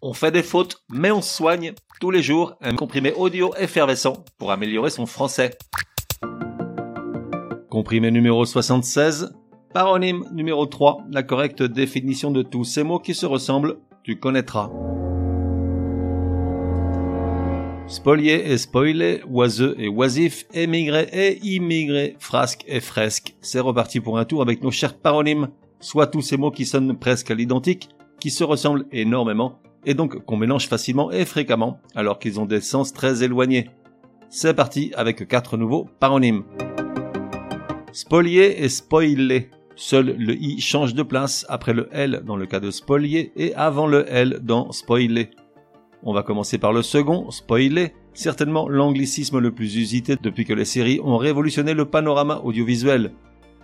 On fait des fautes, mais on soigne tous les jours un comprimé audio effervescent pour améliorer son français. Comprimé numéro 76, paronyme numéro 3, la correcte définition de tous ces mots qui se ressemblent, tu connaîtras. Spolier et spoiler, oiseux et oisif, émigré et immigré, frasque et fresque. C'est reparti pour un tour avec nos chers paronymes, soit tous ces mots qui sonnent presque à l'identique, qui se ressemblent énormément, et donc qu'on mélange facilement et fréquemment, alors qu'ils ont des sens très éloignés. C'est parti avec quatre nouveaux paronymes. Spolier et spoiler. Seul le i change de place après le l dans le cas de spolier et avant le l dans spoiler. On va commencer par le second, spoiler, certainement l'anglicisme le plus usité depuis que les séries ont révolutionné le panorama audiovisuel.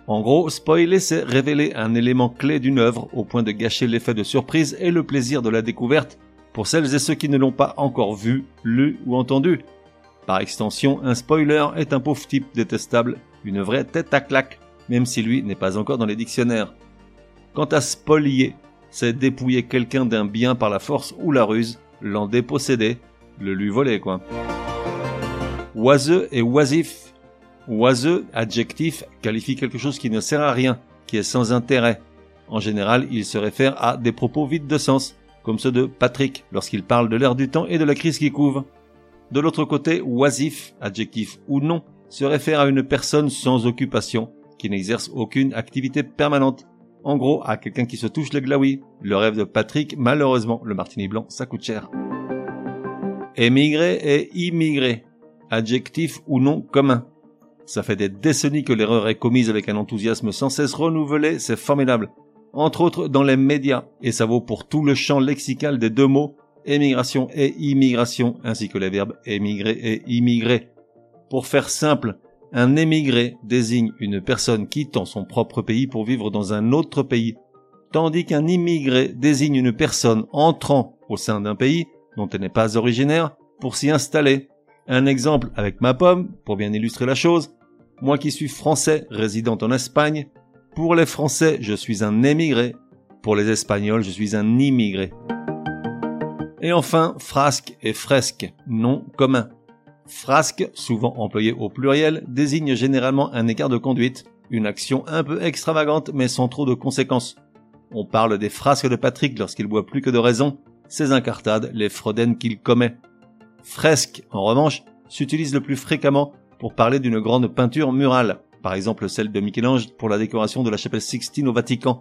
En gros, spoiler, c'est révéler un élément clé d'une œuvre au point de gâcher l'effet de surprise et le plaisir de la découverte pour celles et ceux qui ne l'ont pas encore vu, lu ou entendu. Par extension, un spoiler est un pauvre type détestable, une vraie tête à claque, même si lui n'est pas encore dans les dictionnaires. Quant à spolier, c'est dépouiller quelqu'un d'un bien par la force ou la ruse, l'en déposséder, le lui voler quoi. Oiseux et oisif Oiseux, adjectif, qualifie quelque chose qui ne sert à rien, qui est sans intérêt. En général, il se réfère à des propos vides de sens, comme ceux de Patrick lorsqu'il parle de l'air du temps et de la crise qui couvre. De l'autre côté, oisif, adjectif ou non, se réfère à une personne sans occupation, qui n'exerce aucune activité permanente. En gros, à quelqu'un qui se touche le glaoui. Le rêve de Patrick, malheureusement, le martini blanc, ça coûte cher. Émigré et immigré. Adjectif ou non commun. Ça fait des décennies que l'erreur est commise avec un enthousiasme sans cesse renouvelé, c'est formidable. Entre autres dans les médias, et ça vaut pour tout le champ lexical des deux mots, émigration et immigration, ainsi que les verbes émigrer et immigrer. Pour faire simple, un émigré désigne une personne quittant son propre pays pour vivre dans un autre pays, tandis qu'un immigré désigne une personne entrant au sein d'un pays dont elle n'est pas originaire pour s'y installer. Un exemple avec ma pomme, pour bien illustrer la chose, moi qui suis français résidant en Espagne, pour les Français, je suis un émigré, pour les Espagnols, je suis un immigré. Et enfin, frasque et fresque, nom commun. Frasque, souvent employé au pluriel, désigne généralement un écart de conduite, une action un peu extravagante mais sans trop de conséquences. On parle des frasques de Patrick lorsqu'il boit plus que de raison, ses incartades, les fraudaines qu'il commet. Fresque, en revanche, s'utilise le plus fréquemment pour parler d'une grande peinture murale, par exemple celle de Michel-Ange pour la décoration de la chapelle Sixtine au Vatican,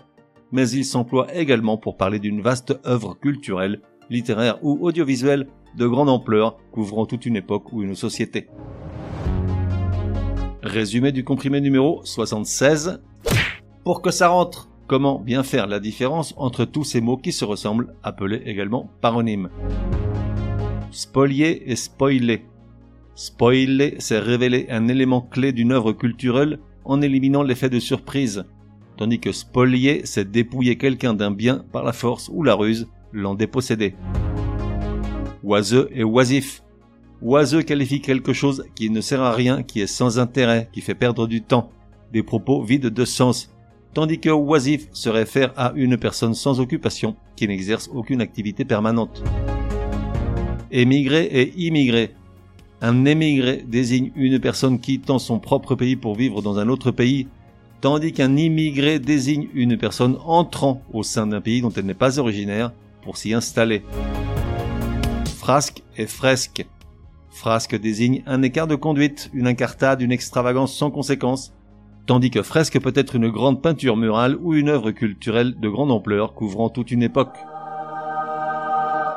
mais il s'emploie également pour parler d'une vaste œuvre culturelle, littéraire ou audiovisuelle de grande ampleur couvrant toute une époque ou une société. Résumé du comprimé numéro 76. Pour que ça rentre, comment bien faire la différence entre tous ces mots qui se ressemblent, appelés également paronymes? Spolier et spoiler. Spoiler, c'est révéler un élément clé d'une œuvre culturelle en éliminant l'effet de surprise, tandis que spolier, c'est dépouiller quelqu'un d'un bien par la force ou la ruse, l'en déposséder. Oiseux et oisif. Oiseux qualifie quelque chose qui ne sert à rien, qui est sans intérêt, qui fait perdre du temps, des propos vides de sens, tandis que oisif se réfère à une personne sans occupation, qui n'exerce aucune activité permanente. Émigré et immigré. Un émigré désigne une personne quittant son propre pays pour vivre dans un autre pays, tandis qu'un immigré désigne une personne entrant au sein d'un pays dont elle n'est pas originaire pour s'y installer. Frasque et fresque. Frasque désigne un écart de conduite, une incartade, une extravagance sans conséquence, tandis que fresque peut être une grande peinture murale ou une œuvre culturelle de grande ampleur couvrant toute une époque.